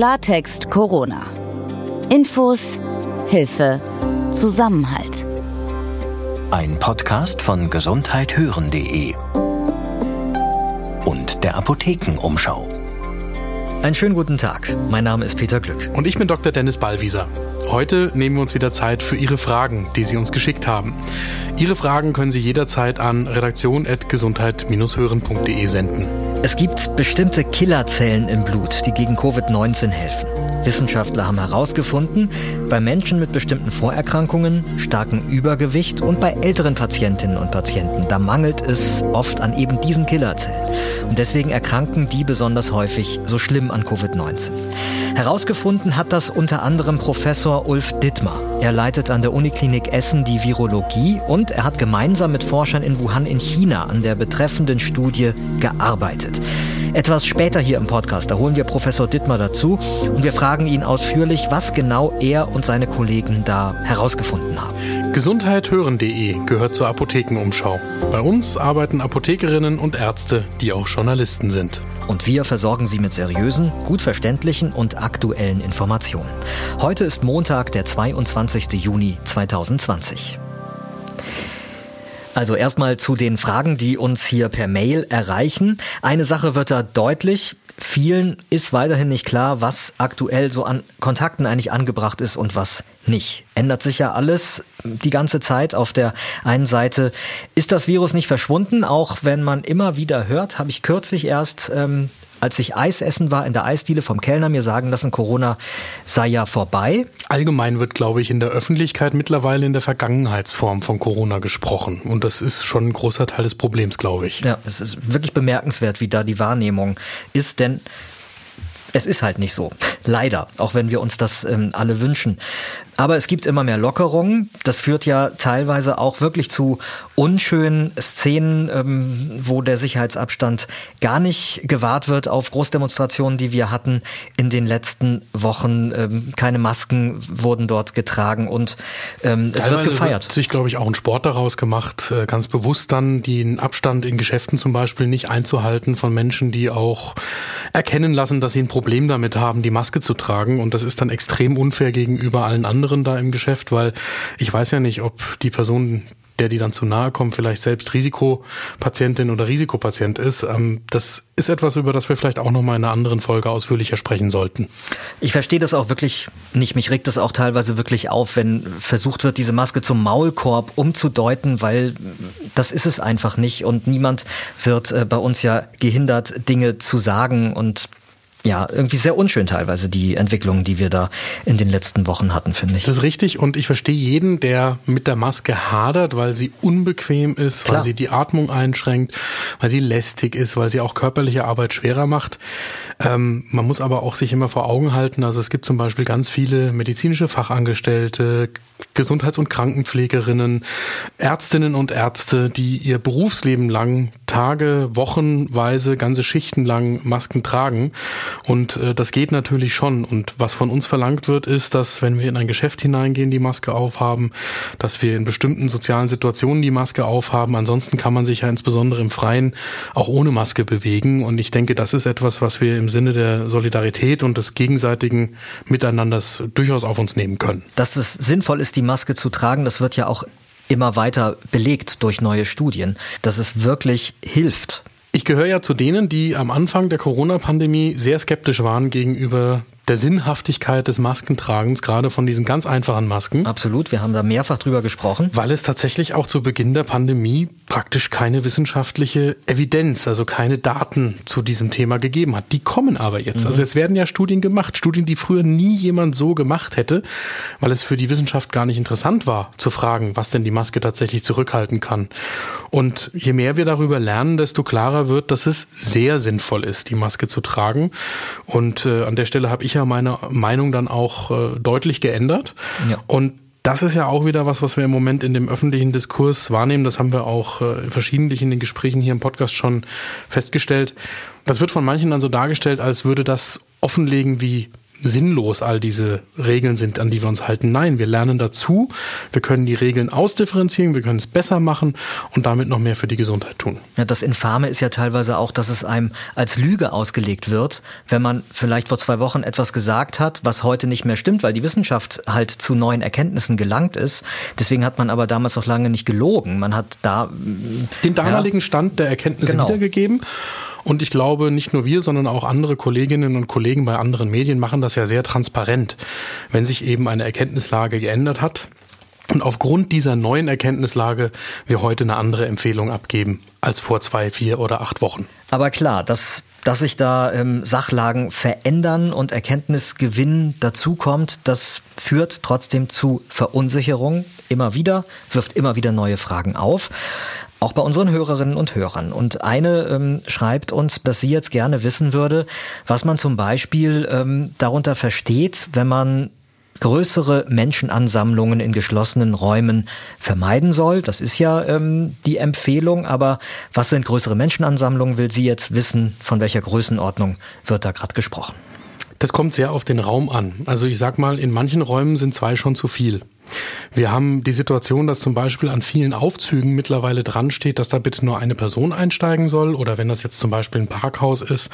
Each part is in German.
Klartext Corona. Infos, Hilfe, Zusammenhalt. Ein Podcast von gesundheithören.de und der Apothekenumschau. Einen schönen guten Tag. Mein Name ist Peter Glück. Und ich bin Dr. Dennis Ballwieser. Heute nehmen wir uns wieder Zeit für Ihre Fragen, die Sie uns geschickt haben. Ihre Fragen können Sie jederzeit an redaktion.gesundheit-hören.de senden. Es gibt bestimmte Killerzellen im Blut, die gegen Covid-19 helfen. Wissenschaftler haben herausgefunden, bei Menschen mit bestimmten Vorerkrankungen, starkem Übergewicht und bei älteren Patientinnen und Patienten, da mangelt es oft an eben diesen Killerzellen. Und deswegen erkranken die besonders häufig so schlimm an Covid-19. Herausgefunden hat das unter anderem Professor Ulf Dittmar. Er leitet an der Uniklinik Essen die Virologie und er hat gemeinsam mit Forschern in Wuhan in China an der betreffenden Studie gearbeitet. Etwas später hier im Podcast, da holen wir Professor Dittmar dazu und wir fragen ihn ausführlich, was genau er und seine Kollegen da herausgefunden haben. Gesundheithören.de gehört zur Apothekenumschau. Bei uns arbeiten Apothekerinnen und Ärzte, die auch Journalisten sind. Und wir versorgen Sie mit seriösen, gut verständlichen und aktuellen Informationen. Heute ist Montag, der 22. Juni 2020. Also erstmal zu den Fragen, die uns hier per Mail erreichen. Eine Sache wird da deutlich. Vielen ist weiterhin nicht klar, was aktuell so an Kontakten eigentlich angebracht ist und was nicht. Ändert sich ja alles die ganze Zeit. Auf der einen Seite ist das Virus nicht verschwunden, auch wenn man immer wieder hört, habe ich kürzlich erst ähm, als ich Eis essen war in der Eisdiele vom Kellner mir sagen lassen, Corona sei ja vorbei. Allgemein wird, glaube ich, in der Öffentlichkeit mittlerweile in der Vergangenheitsform von Corona gesprochen. Und das ist schon ein großer Teil des Problems, glaube ich. Ja, es ist wirklich bemerkenswert, wie da die Wahrnehmung ist, denn es ist halt nicht so. Leider, auch wenn wir uns das ähm, alle wünschen. Aber es gibt immer mehr Lockerungen. Das führt ja teilweise auch wirklich zu unschönen Szenen, ähm, wo der Sicherheitsabstand gar nicht gewahrt wird auf Großdemonstrationen, die wir hatten in den letzten Wochen. Ähm, keine Masken wurden dort getragen und ähm, es wird gefeiert. Wird sich, glaube ich, auch ein Sport daraus gemacht, äh, ganz bewusst dann den Abstand in Geschäften zum Beispiel nicht einzuhalten von Menschen, die auch erkennen lassen, dass sie ein Problem damit haben, die Maske zu tragen. Und das ist dann extrem unfair gegenüber allen anderen anderen da im Geschäft, weil ich weiß ja nicht, ob die Person, der die dann zu nahe kommt, vielleicht selbst Risikopatientin oder Risikopatient ist. Ähm, das ist etwas, über das wir vielleicht auch nochmal in einer anderen Folge ausführlicher sprechen sollten. Ich verstehe das auch wirklich nicht. Mich regt das auch teilweise wirklich auf, wenn versucht wird, diese Maske zum Maulkorb umzudeuten, weil das ist es einfach nicht und niemand wird äh, bei uns ja gehindert, Dinge zu sagen und ja, irgendwie sehr unschön teilweise die Entwicklungen, die wir da in den letzten Wochen hatten, finde ich. Das ist richtig und ich verstehe jeden, der mit der Maske hadert, weil sie unbequem ist, Klar. weil sie die Atmung einschränkt, weil sie lästig ist, weil sie auch körperliche Arbeit schwerer macht. Ähm, man muss aber auch sich immer vor Augen halten, also es gibt zum Beispiel ganz viele medizinische Fachangestellte, Gesundheits- und Krankenpflegerinnen, Ärztinnen und Ärzte, die ihr Berufsleben lang Tage, Wochenweise, ganze Schichten lang Masken tragen. Und äh, das geht natürlich schon. Und was von uns verlangt wird, ist, dass wenn wir in ein Geschäft hineingehen, die Maske aufhaben, dass wir in bestimmten sozialen Situationen die Maske aufhaben. Ansonsten kann man sich ja insbesondere im Freien auch ohne Maske bewegen. Und ich denke, das ist etwas, was wir im Sinne der Solidarität und des gegenseitigen Miteinanders durchaus auf uns nehmen können. Dass es sinnvoll ist, die Maske zu tragen, das wird ja auch immer weiter belegt durch neue Studien, dass es wirklich hilft. Ich gehöre ja zu denen, die am Anfang der Corona-Pandemie sehr skeptisch waren gegenüber der Sinnhaftigkeit des Maskentragens, gerade von diesen ganz einfachen Masken. Absolut, wir haben da mehrfach drüber gesprochen. Weil es tatsächlich auch zu Beginn der Pandemie praktisch keine wissenschaftliche Evidenz, also keine Daten zu diesem Thema gegeben hat. Die kommen aber jetzt. Mhm. Also es werden ja Studien gemacht, Studien, die früher nie jemand so gemacht hätte, weil es für die Wissenschaft gar nicht interessant war, zu fragen, was denn die Maske tatsächlich zurückhalten kann. Und je mehr wir darüber lernen, desto klarer wird, dass es sehr sinnvoll ist, die Maske zu tragen. Und äh, an der Stelle habe ich ja ja meine Meinung dann auch äh, deutlich geändert. Ja. Und das ist ja auch wieder was, was wir im Moment in dem öffentlichen Diskurs wahrnehmen. Das haben wir auch äh, verschiedentlich in den Gesprächen hier im Podcast schon festgestellt. Das wird von manchen dann so dargestellt, als würde das offenlegen, wie sinnlos all diese Regeln sind, an die wir uns halten. Nein, wir lernen dazu, wir können die Regeln ausdifferenzieren, wir können es besser machen und damit noch mehr für die Gesundheit tun. Ja, das Infame ist ja teilweise auch, dass es einem als Lüge ausgelegt wird, wenn man vielleicht vor zwei Wochen etwas gesagt hat, was heute nicht mehr stimmt, weil die Wissenschaft halt zu neuen Erkenntnissen gelangt ist. Deswegen hat man aber damals noch lange nicht gelogen. Man hat da den damaligen ja, Stand der Erkenntnisse genau. wiedergegeben. Und ich glaube, nicht nur wir, sondern auch andere Kolleginnen und Kollegen bei anderen Medien machen das ja sehr transparent, wenn sich eben eine Erkenntnislage geändert hat. Und aufgrund dieser neuen Erkenntnislage wir heute eine andere Empfehlung abgeben als vor zwei, vier oder acht Wochen. Aber klar, das dass sich da ähm, Sachlagen verändern und Erkenntnisgewinn dazukommt, das führt trotzdem zu Verunsicherung immer wieder, wirft immer wieder neue Fragen auf. Auch bei unseren Hörerinnen und Hörern. Und eine ähm, schreibt uns, dass sie jetzt gerne wissen würde, was man zum Beispiel ähm, darunter versteht, wenn man größere Menschenansammlungen in geschlossenen Räumen vermeiden soll. Das ist ja ähm, die Empfehlung. Aber was sind größere Menschenansammlungen, will sie jetzt wissen, von welcher Größenordnung wird da gerade gesprochen? Das kommt sehr auf den Raum an. Also ich sag mal, in manchen Räumen sind zwei schon zu viel. Wir haben die Situation, dass zum Beispiel an vielen Aufzügen mittlerweile dran steht, dass da bitte nur eine Person einsteigen soll oder wenn das jetzt zum Beispiel ein Parkhaus ist,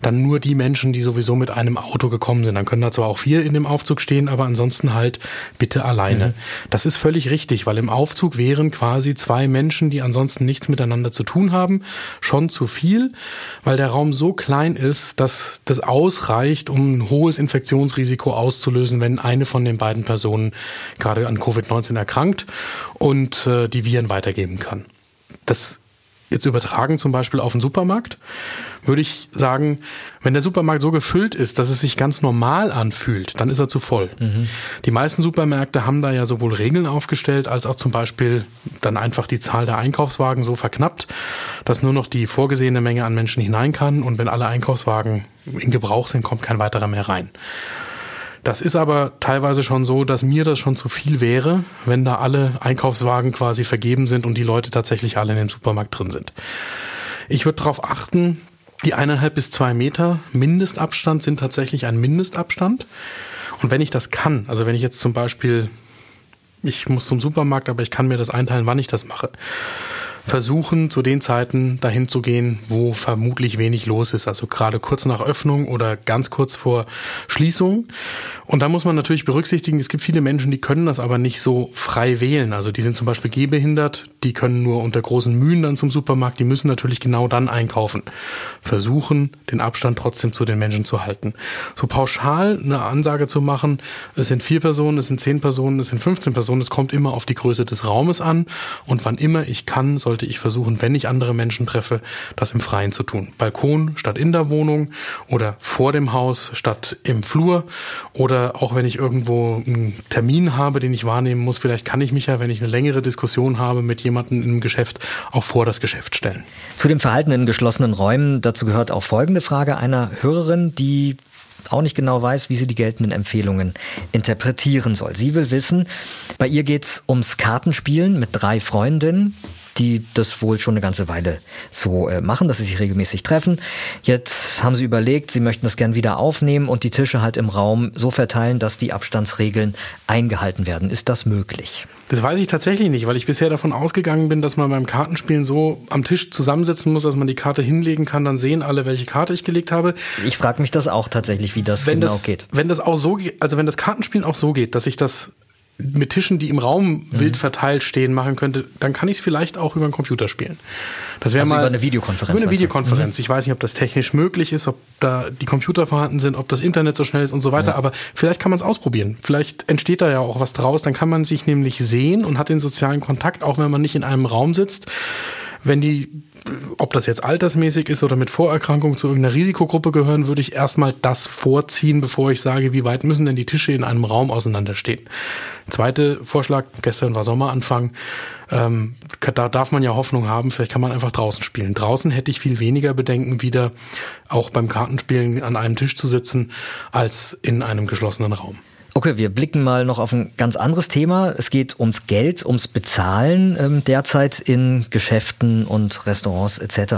dann nur die Menschen, die sowieso mit einem Auto gekommen sind. Dann können da zwar auch vier in dem Aufzug stehen, aber ansonsten halt bitte alleine. Mhm. Das ist völlig richtig, weil im Aufzug wären quasi zwei Menschen, die ansonsten nichts miteinander zu tun haben, schon zu viel, weil der Raum so klein ist, dass das ausreicht, um ein hohes Infektionsrisiko auszulösen, wenn eine von den beiden Personen gerade an Covid-19 erkrankt und äh, die Viren weitergeben kann. Das jetzt übertragen zum Beispiel auf den Supermarkt, würde ich sagen, wenn der Supermarkt so gefüllt ist, dass es sich ganz normal anfühlt, dann ist er zu voll. Mhm. Die meisten Supermärkte haben da ja sowohl Regeln aufgestellt, als auch zum Beispiel dann einfach die Zahl der Einkaufswagen so verknappt, dass nur noch die vorgesehene Menge an Menschen hinein kann und wenn alle Einkaufswagen in Gebrauch sind, kommt kein weiterer mehr rein. Das ist aber teilweise schon so, dass mir das schon zu viel wäre, wenn da alle Einkaufswagen quasi vergeben sind und die Leute tatsächlich alle in dem Supermarkt drin sind. Ich würde darauf achten, die eineinhalb bis zwei Meter Mindestabstand sind tatsächlich ein Mindestabstand. Und wenn ich das kann, also wenn ich jetzt zum Beispiel, ich muss zum Supermarkt, aber ich kann mir das einteilen, wann ich das mache, versuchen, zu den Zeiten dahin zu gehen, wo vermutlich wenig los ist. Also gerade kurz nach Öffnung oder ganz kurz vor Schließung. Und da muss man natürlich berücksichtigen, es gibt viele Menschen, die können das aber nicht so frei wählen. Also die sind zum Beispiel gehbehindert, die können nur unter großen Mühen dann zum Supermarkt, die müssen natürlich genau dann einkaufen. Versuchen, den Abstand trotzdem zu den Menschen zu halten. So pauschal eine Ansage zu machen, es sind vier Personen, es sind zehn Personen, es sind 15 Personen, es kommt immer auf die Größe des Raumes an. Und wann immer ich kann, sollte ich versuchen, wenn ich andere Menschen treffe, das im Freien zu tun. Balkon statt in der Wohnung oder vor dem Haus statt im Flur oder auch wenn ich irgendwo einen Termin habe, den ich wahrnehmen muss, vielleicht kann ich mich ja, wenn ich eine längere Diskussion habe mit jemandem im Geschäft, auch vor das Geschäft stellen. Zu dem Verhalten in geschlossenen Räumen, dazu gehört auch folgende Frage einer Hörerin, die auch nicht genau weiß, wie sie die geltenden Empfehlungen interpretieren soll. Sie will wissen, bei ihr geht's ums Kartenspielen mit drei Freundinnen die das wohl schon eine ganze Weile so äh, machen, dass sie sich regelmäßig treffen. Jetzt haben sie überlegt, sie möchten das gern wieder aufnehmen und die Tische halt im Raum so verteilen, dass die Abstandsregeln eingehalten werden. Ist das möglich? Das weiß ich tatsächlich nicht, weil ich bisher davon ausgegangen bin, dass man beim Kartenspielen so am Tisch zusammensitzen muss, dass man die Karte hinlegen kann, dann sehen alle, welche Karte ich gelegt habe. Ich frage mich das auch tatsächlich, wie das wenn genau das, geht. Wenn das auch so geht, also wenn das Kartenspielen auch so geht, dass ich das mit Tischen, die im Raum mhm. wild verteilt stehen, machen könnte, dann kann ich es vielleicht auch über einen Computer spielen. Das wäre also mal über eine Videokonferenz. Über eine Videokonferenz. Mhm. Ich weiß nicht, ob das technisch möglich ist, ob da die Computer vorhanden sind, ob das Internet so schnell ist und so weiter. Ja. Aber vielleicht kann man es ausprobieren. Vielleicht entsteht da ja auch was draus. Dann kann man sich nämlich sehen und hat den sozialen Kontakt, auch wenn man nicht in einem Raum sitzt. Wenn die ob das jetzt altersmäßig ist oder mit Vorerkrankung zu irgendeiner Risikogruppe gehören, würde ich erstmal das vorziehen, bevor ich sage, wie weit müssen denn die Tische in einem Raum auseinanderstehen. Zweite Vorschlag, gestern war Sommeranfang, ähm, da darf man ja Hoffnung haben, vielleicht kann man einfach draußen spielen. Draußen hätte ich viel weniger Bedenken, wieder auch beim Kartenspielen an einem Tisch zu sitzen, als in einem geschlossenen Raum. Okay, wir blicken mal noch auf ein ganz anderes Thema. Es geht ums Geld, ums Bezahlen ähm, derzeit in Geschäften und Restaurants etc.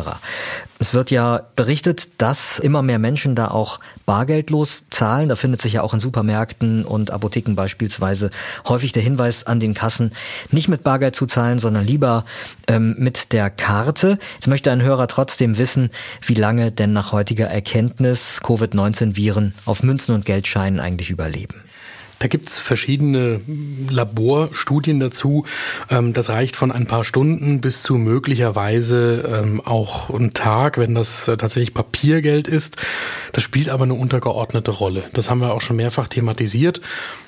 Es wird ja berichtet, dass immer mehr Menschen da auch bargeldlos zahlen. Da findet sich ja auch in Supermärkten und Apotheken beispielsweise häufig der Hinweis an den Kassen, nicht mit Bargeld zu zahlen, sondern lieber ähm, mit der Karte. Jetzt möchte ein Hörer trotzdem wissen, wie lange denn nach heutiger Erkenntnis Covid-19-Viren auf Münzen und Geldscheinen eigentlich überleben. Da gibt's verschiedene Laborstudien dazu. Ähm, das reicht von ein paar Stunden bis zu möglicherweise ähm, auch ein Tag, wenn das äh, tatsächlich Papiergeld ist. Das spielt aber eine untergeordnete Rolle. Das haben wir auch schon mehrfach thematisiert.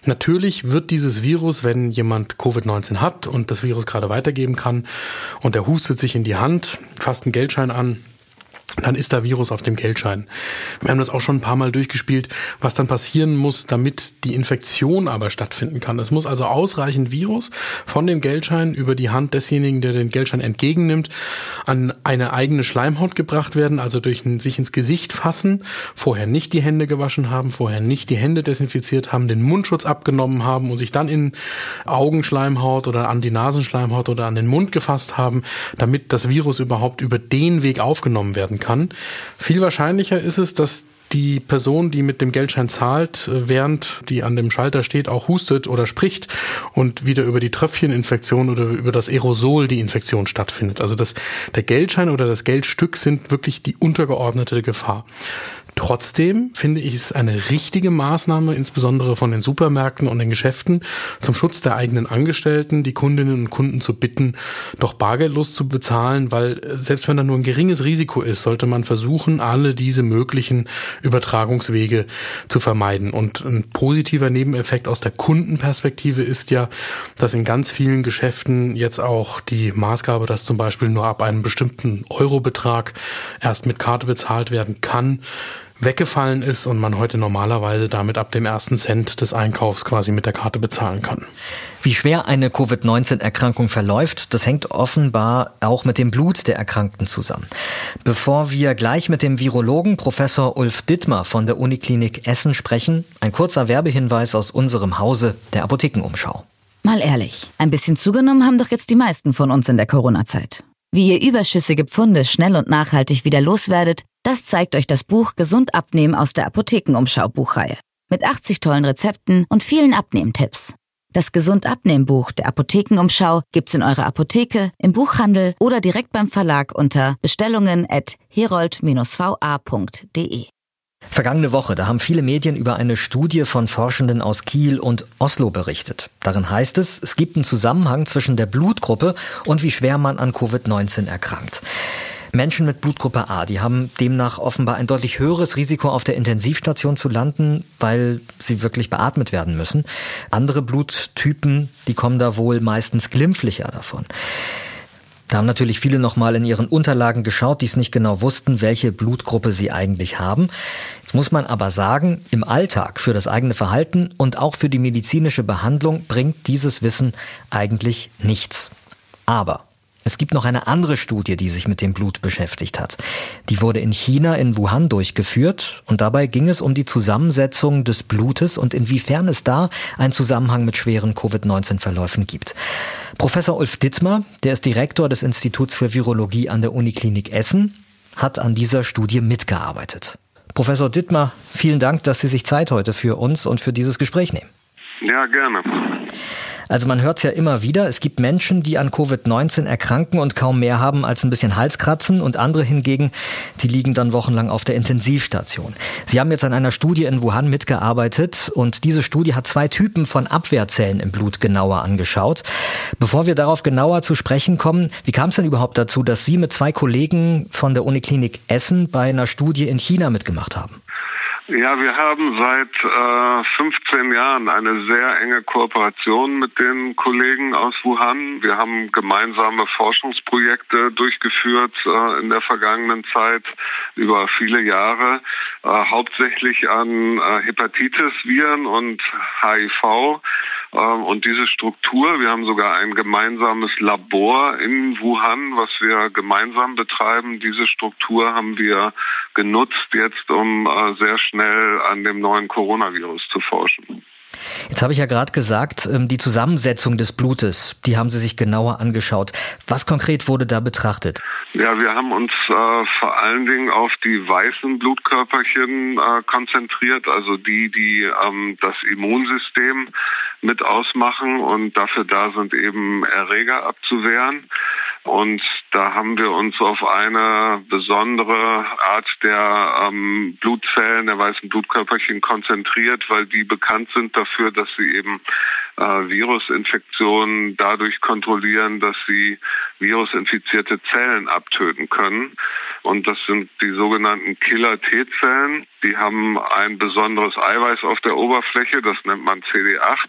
Natürlich wird dieses Virus, wenn jemand Covid-19 hat und das Virus gerade weitergeben kann und er hustet sich in die Hand, fasst einen Geldschein an, dann ist da Virus auf dem Geldschein. Wir haben das auch schon ein paar Mal durchgespielt, was dann passieren muss, damit die Infektion aber stattfinden kann. Es muss also ausreichend Virus von dem Geldschein über die Hand desjenigen, der den Geldschein entgegennimmt, an eine eigene Schleimhaut gebracht werden, also durch ein, sich ins Gesicht fassen, vorher nicht die Hände gewaschen haben, vorher nicht die Hände desinfiziert haben, den Mundschutz abgenommen haben und sich dann in Augenschleimhaut oder an die Nasenschleimhaut oder an den Mund gefasst haben, damit das Virus überhaupt über den Weg aufgenommen werden kann. Viel wahrscheinlicher ist es, dass die Person, die mit dem Geldschein zahlt, während die an dem Schalter steht, auch hustet oder spricht und wieder über die Tröpfcheninfektion oder über das Aerosol die Infektion stattfindet. Also das, der Geldschein oder das Geldstück sind wirklich die untergeordnete Gefahr. Trotzdem finde ich es eine richtige Maßnahme, insbesondere von den Supermärkten und den Geschäften, zum Schutz der eigenen Angestellten, die Kundinnen und Kunden zu bitten, doch bargeldlos zu bezahlen, weil selbst wenn da nur ein geringes Risiko ist, sollte man versuchen, alle diese möglichen Übertragungswege zu vermeiden. Und ein positiver Nebeneffekt aus der Kundenperspektive ist ja, dass in ganz vielen Geschäften jetzt auch die Maßgabe, dass zum Beispiel nur ab einem bestimmten Eurobetrag erst mit Karte bezahlt werden kann, weggefallen ist und man heute normalerweise damit ab dem ersten Cent des Einkaufs quasi mit der Karte bezahlen kann. Wie schwer eine Covid-19-Erkrankung verläuft, das hängt offenbar auch mit dem Blut der Erkrankten zusammen. Bevor wir gleich mit dem Virologen Professor Ulf Dittmar von der Uniklinik Essen sprechen, ein kurzer Werbehinweis aus unserem Hause der Apothekenumschau. Mal ehrlich, ein bisschen zugenommen haben doch jetzt die meisten von uns in der Corona-Zeit. Wie ihr überschüssige Pfunde schnell und nachhaltig wieder loswerdet, das zeigt euch das Buch Gesund abnehmen aus der Apothekenumschau Buchreihe. Mit 80 tollen Rezepten und vielen Abnehmtipps. Das Gesund abnehmen Buch der Apothekenumschau gibt's in eurer Apotheke, im Buchhandel oder direkt beim Verlag unter Bestellungen at herold-va.de. Vergangene Woche, da haben viele Medien über eine Studie von Forschenden aus Kiel und Oslo berichtet. Darin heißt es, es gibt einen Zusammenhang zwischen der Blutgruppe und wie schwer man an Covid-19 erkrankt. Menschen mit Blutgruppe A, die haben demnach offenbar ein deutlich höheres Risiko auf der Intensivstation zu landen, weil sie wirklich beatmet werden müssen. Andere Bluttypen, die kommen da wohl meistens glimpflicher davon. Da haben natürlich viele nochmal in ihren Unterlagen geschaut, die es nicht genau wussten, welche Blutgruppe sie eigentlich haben. Jetzt muss man aber sagen, im Alltag für das eigene Verhalten und auch für die medizinische Behandlung bringt dieses Wissen eigentlich nichts. Aber es gibt noch eine andere Studie, die sich mit dem Blut beschäftigt hat. Die wurde in China in Wuhan durchgeführt und dabei ging es um die Zusammensetzung des Blutes und inwiefern es da einen Zusammenhang mit schweren Covid-19-Verläufen gibt. Professor Ulf Dittmar, der ist Direktor des Instituts für Virologie an der Uniklinik Essen, hat an dieser Studie mitgearbeitet. Professor Dittmar, vielen Dank, dass Sie sich Zeit heute für uns und für dieses Gespräch nehmen. Ja, gerne. Also man hört es ja immer wieder, es gibt Menschen, die an Covid-19 erkranken und kaum mehr haben als ein bisschen Halskratzen und andere hingegen, die liegen dann wochenlang auf der Intensivstation. Sie haben jetzt an einer Studie in Wuhan mitgearbeitet und diese Studie hat zwei Typen von Abwehrzellen im Blut genauer angeschaut. Bevor wir darauf genauer zu sprechen kommen, wie kam es denn überhaupt dazu, dass Sie mit zwei Kollegen von der Uniklinik Essen bei einer Studie in China mitgemacht haben? Ja, wir haben seit äh, 15 Jahren eine sehr enge Kooperation mit den Kollegen aus Wuhan. Wir haben gemeinsame Forschungsprojekte durchgeführt äh, in der vergangenen Zeit über viele Jahre, äh, hauptsächlich an äh, Hepatitis-Viren und HIV. Ähm, und diese Struktur, wir haben sogar ein gemeinsames Labor in Wuhan, was wir gemeinsam betreiben. Diese Struktur haben wir genutzt jetzt, um äh, sehr schnell an dem neuen Coronavirus zu forschen. Jetzt habe ich ja gerade gesagt, ähm, die Zusammensetzung des Blutes, die haben Sie sich genauer angeschaut. Was konkret wurde da betrachtet? Ja, wir haben uns äh, vor allen Dingen auf die weißen Blutkörperchen äh, konzentriert, also die, die ähm, das Immunsystem mit ausmachen und dafür da sind, eben Erreger abzuwehren. Und da haben wir uns auf eine besondere Art der ähm, Blutzellen, der weißen Blutkörperchen konzentriert, weil die bekannt sind dafür, dass sie eben äh, Virusinfektionen dadurch kontrollieren, dass sie virusinfizierte Zellen abtöten können. Und das sind die sogenannten Killer-T-Zellen. Die haben ein besonderes Eiweiß auf der Oberfläche, das nennt man CD8.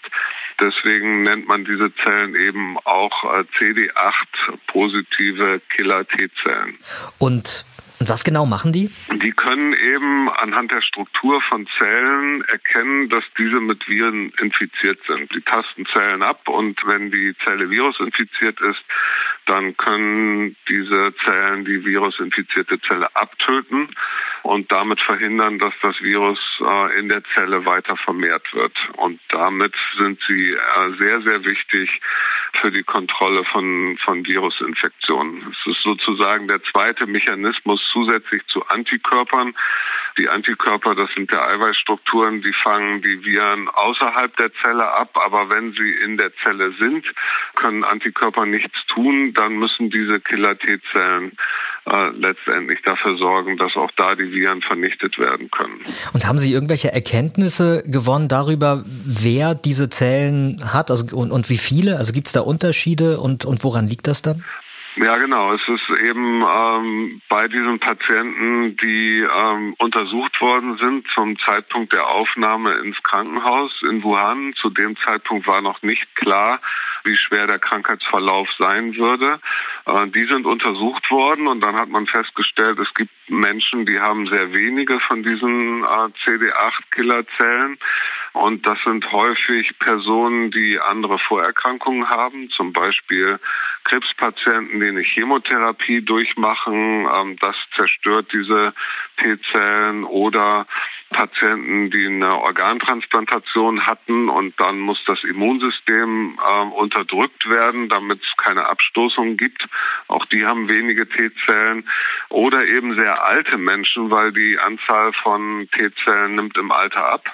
Deswegen nennt man diese Zellen eben auch äh, CD8-positive Killer-T-Zellen. Und und was genau machen die? Die können eben anhand der Struktur von Zellen erkennen, dass diese mit Viren infiziert sind. Die tasten Zellen ab und wenn die Zelle virusinfiziert ist, dann können diese Zellen die virusinfizierte Zelle abtöten und damit verhindern, dass das Virus äh, in der Zelle weiter vermehrt wird. Und damit sind sie äh, sehr, sehr wichtig für die Kontrolle von, von Virusinfektionen. Es ist sozusagen der zweite Mechanismus zusätzlich zu Antikörpern. Die Antikörper, das sind der Eiweißstrukturen, die fangen die Viren außerhalb der Zelle ab, aber wenn sie in der Zelle sind, können Antikörper nichts tun, dann müssen diese Killer-T-Zellen äh, letztendlich dafür sorgen, dass auch da die Viren vernichtet werden können. Und haben Sie irgendwelche Erkenntnisse gewonnen darüber, wer diese Zellen hat also, und, und wie viele? Also gibt es da Unterschiede und, und woran liegt das dann? Ja, genau. Es ist eben ähm, bei diesen Patienten, die ähm, untersucht worden sind zum Zeitpunkt der Aufnahme ins Krankenhaus in Wuhan. Zu dem Zeitpunkt war noch nicht klar, wie schwer der Krankheitsverlauf sein würde. Äh, die sind untersucht worden und dann hat man festgestellt, es gibt Menschen, die haben sehr wenige von diesen äh, CD8-Killerzellen. Und das sind häufig Personen, die andere Vorerkrankungen haben, zum Beispiel Krebspatienten, die eine Chemotherapie durchmachen. Ähm, das zerstört diese T-Zellen oder Patienten, die eine Organtransplantation hatten und dann muss das Immunsystem äh, unterdrückt werden, damit es keine Abstoßung gibt. Auch die haben wenige T-Zellen oder eben sehr alte Menschen, weil die Anzahl von T-Zellen nimmt im Alter ab.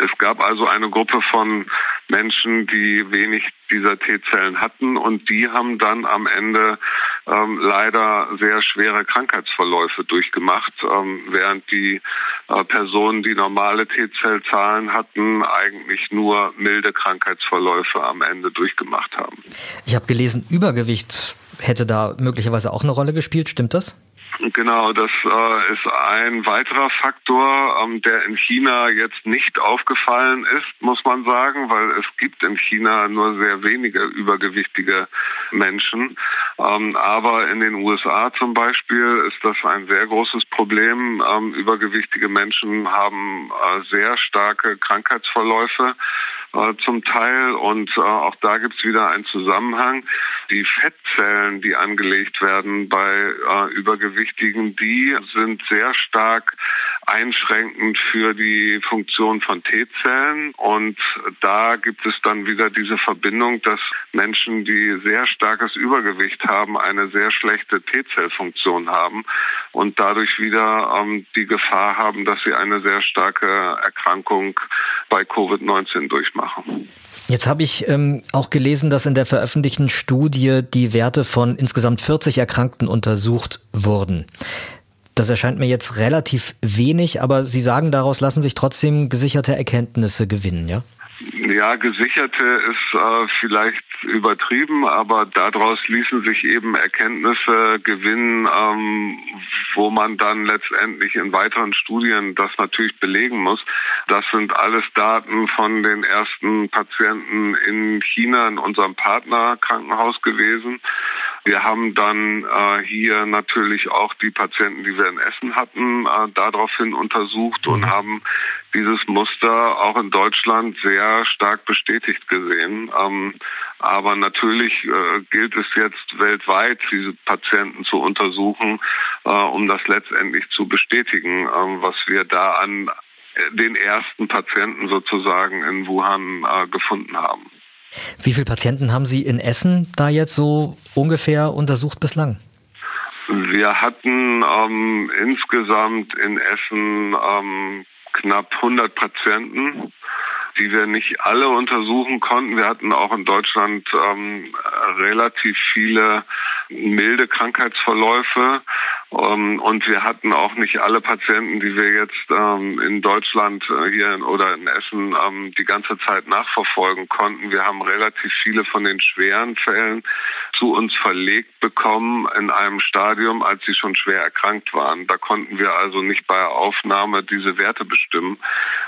Es gab also eine Gruppe von Menschen, die wenig dieser T-Zellen hatten und die haben dann am Ende ähm, leider sehr schwere Krankheitsverläufe durchgemacht, ähm, während die äh, Personen, die normale T-Zellzahlen hatten, eigentlich nur milde Krankheitsverläufe am Ende durchgemacht haben. Ich habe gelesen, Übergewicht hätte da möglicherweise auch eine Rolle gespielt, stimmt das? Genau, das äh, ist ein weiterer Faktor, ähm, der in China jetzt nicht aufgefallen ist, muss man sagen, weil es gibt in China nur sehr wenige übergewichtige Menschen. Ähm, aber in den USA zum Beispiel ist das ein sehr großes Problem. Ähm, übergewichtige Menschen haben äh, sehr starke Krankheitsverläufe äh, zum Teil und äh, auch da gibt es wieder einen Zusammenhang. Die Fettzellen, die angelegt werden bei äh, Übergewichtigen, die sind sehr stark einschränkend für die Funktion von T-Zellen und da gibt es dann wieder diese Verbindung, dass Menschen, die sehr starkes Übergewicht haben, eine sehr schlechte T-Zellfunktion haben und dadurch wieder ähm, die Gefahr haben, dass sie eine sehr starke Erkrankung bei Covid-19 durchmachen. Jetzt habe ich ähm, auch gelesen, dass in der veröffentlichten Studie die Werte von insgesamt 40 Erkrankten untersucht wurden. Das erscheint mir jetzt relativ wenig, aber Sie sagen, daraus lassen sich trotzdem gesicherte Erkenntnisse gewinnen, ja? Ja, gesicherte ist äh, vielleicht übertrieben, aber daraus ließen sich eben Erkenntnisse gewinnen, ähm, wo man dann letztendlich in weiteren Studien das natürlich belegen muss. Das sind alles Daten von den ersten Patienten in China in unserem Partnerkrankenhaus gewesen. Wir haben dann äh, hier natürlich auch die Patienten, die wir in Essen hatten, äh, daraufhin untersucht und mhm. haben dieses Muster auch in Deutschland sehr stark bestätigt gesehen. Ähm, aber natürlich äh, gilt es jetzt weltweit, diese Patienten zu untersuchen, äh, um das letztendlich zu bestätigen, äh, was wir da an den ersten Patienten sozusagen in Wuhan äh, gefunden haben. Wie viele Patienten haben Sie in Essen da jetzt so ungefähr untersucht bislang? Wir hatten ähm, insgesamt in Essen ähm, knapp 100 Patienten, die wir nicht alle untersuchen konnten. Wir hatten auch in Deutschland ähm, relativ viele milde Krankheitsverläufe. Ähm, und wir hatten auch nicht alle Patienten, die wir jetzt ähm, in Deutschland äh, hier in, oder in Essen ähm, die ganze Zeit nachverfolgen konnten. Wir haben relativ viele von den schweren Fällen zu uns verlegt bekommen in einem Stadium, als sie schon schwer erkrankt waren. Da konnten wir also nicht bei Aufnahme diese Werte bestimmen.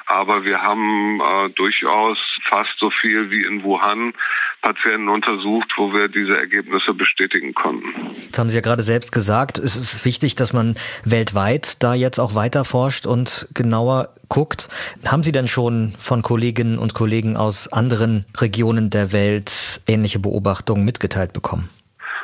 Aber wir haben äh, durchaus fast so viel wie in Wuhan Patienten untersucht, wo wir diese Ergebnisse bestätigen konnten. Das haben Sie ja gerade selbst gesagt. Es ist wichtig, dass man weltweit da jetzt auch weiter forscht und genauer guckt. Haben Sie denn schon von Kolleginnen und Kollegen aus anderen Regionen der Welt ähnliche Beobachtungen mitgeteilt bekommen?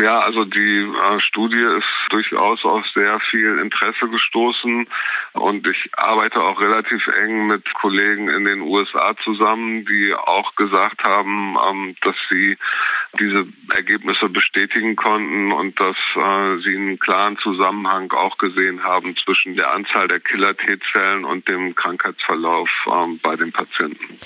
Ja, also die äh, Studie ist durchaus auf sehr viel Interesse gestoßen und ich arbeite auch relativ eng mit Kollegen in den USA zusammen, die auch gesagt haben, ähm, dass sie diese Ergebnisse bestätigen konnten und dass äh, sie einen klaren Zusammenhang auch gesehen haben zwischen der Anzahl der Killer-T-Zellen und dem Krankheitsverlauf ähm, bei den Patienten.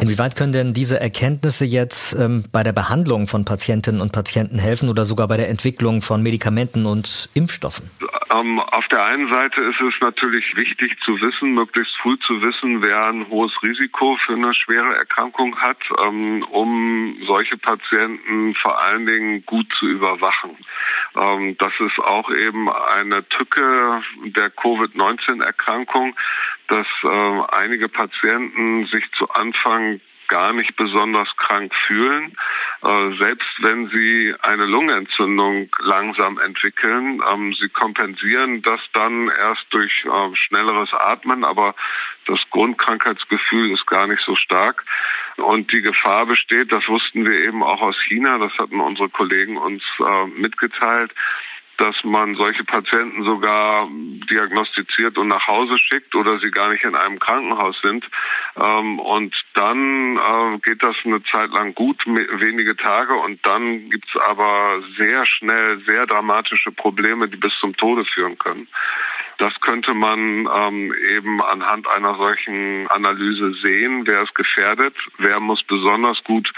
Inwieweit können denn diese Erkenntnisse jetzt ähm, bei der Behandlung von Patientinnen und Patienten helfen oder sogar bei der Entwicklung von Medikamenten und Impfstoffen? Ähm, auf der einen Seite ist es natürlich wichtig zu wissen, möglichst früh zu wissen, wer ein hohes Risiko für eine schwere Erkrankung hat, ähm, um solche Patienten vor allen Dingen gut zu überwachen. Ähm, das ist auch eben eine Tücke der Covid-19-Erkrankung, dass einige Patienten sich zu Anfang gar nicht besonders krank fühlen, selbst wenn sie eine Lungenentzündung langsam entwickeln. Ähm, sie kompensieren das dann erst durch äh, schnelleres Atmen, aber das Grundkrankheitsgefühl ist gar nicht so stark. Und die Gefahr besteht, das wussten wir eben auch aus China, das hatten unsere Kollegen uns äh, mitgeteilt, dass man solche Patienten sogar diagnostiziert und nach Hause schickt oder sie gar nicht in einem Krankenhaus sind. Ähm, und dann äh, geht das eine Zeit lang gut, wenige Tage, und dann gibt's aber sehr schnell sehr dramatische Probleme, die bis zum Tode führen können. Das könnte man ähm, eben anhand einer solchen Analyse sehen. Wer ist gefährdet? Wer muss besonders gut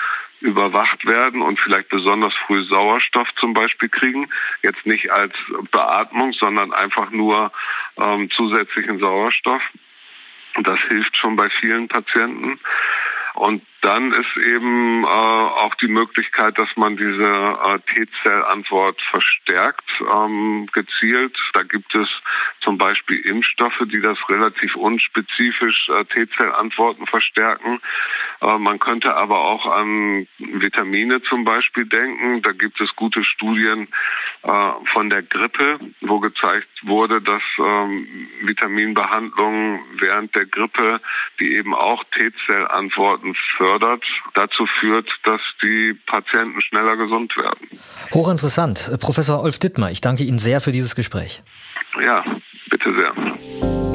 überwacht werden und vielleicht besonders früh Sauerstoff zum Beispiel kriegen. Jetzt nicht als Beatmung, sondern einfach nur ähm, zusätzlichen Sauerstoff. Das hilft schon bei vielen Patienten. Und dann ist eben äh, auch die Möglichkeit, dass man diese äh, T-Zell-Antwort verstärkt, ähm, gezielt. Da gibt es zum Beispiel Impfstoffe, die das relativ unspezifisch äh, T-Zell-Antworten verstärken. Äh, man könnte aber auch an Vitamine zum Beispiel denken. Da gibt es gute Studien äh, von der Grippe, wo gezeigt wurde, dass ähm, Vitaminbehandlungen während der Grippe, die eben auch T-Zell-Antworten fördert, dazu führt, dass die Patienten schneller gesund werden. Hochinteressant. Professor Olf Dittmar, ich danke Ihnen sehr für dieses Gespräch. Ja, bitte sehr.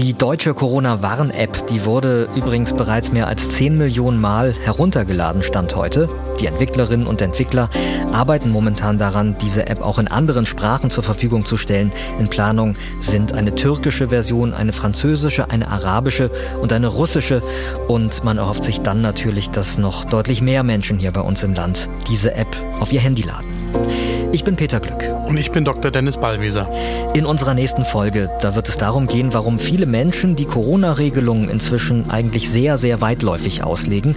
Die deutsche Corona-Warn-App, die wurde übrigens bereits mehr als 10 Millionen Mal heruntergeladen, stand heute. Die Entwicklerinnen und Entwickler arbeiten momentan daran, diese App auch in anderen Sprachen zur Verfügung zu stellen. In Planung sind eine türkische Version, eine französische, eine arabische und eine russische. Und man erhofft sich dann natürlich, dass noch deutlich mehr Menschen hier bei uns im Land diese App auf ihr Handy laden. Ich bin Peter Glück. Und ich bin Dr. Dennis Ballwieser. In unserer nächsten Folge, da wird es darum gehen, warum viele Menschen die Corona-Regelungen inzwischen eigentlich sehr, sehr weitläufig auslegen.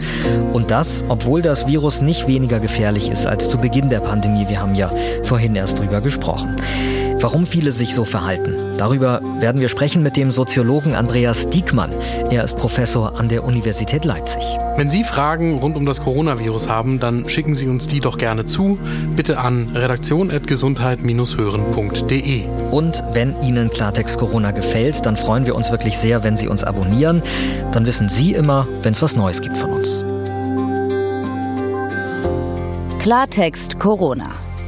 Und das, obwohl das Virus nicht weniger gefährlich ist als zu Beginn der Pandemie. Wir haben ja vorhin erst drüber gesprochen. Warum viele sich so verhalten. Darüber werden wir sprechen mit dem Soziologen Andreas Diekmann. Er ist Professor an der Universität Leipzig. Wenn Sie Fragen rund um das Coronavirus haben, dann schicken Sie uns die doch gerne zu. Bitte an redaktion.gesundheit-hören.de. Und wenn Ihnen Klartext Corona gefällt, dann freuen wir uns wirklich sehr, wenn Sie uns abonnieren. Dann wissen Sie immer, wenn es was Neues gibt von uns. Klartext Corona.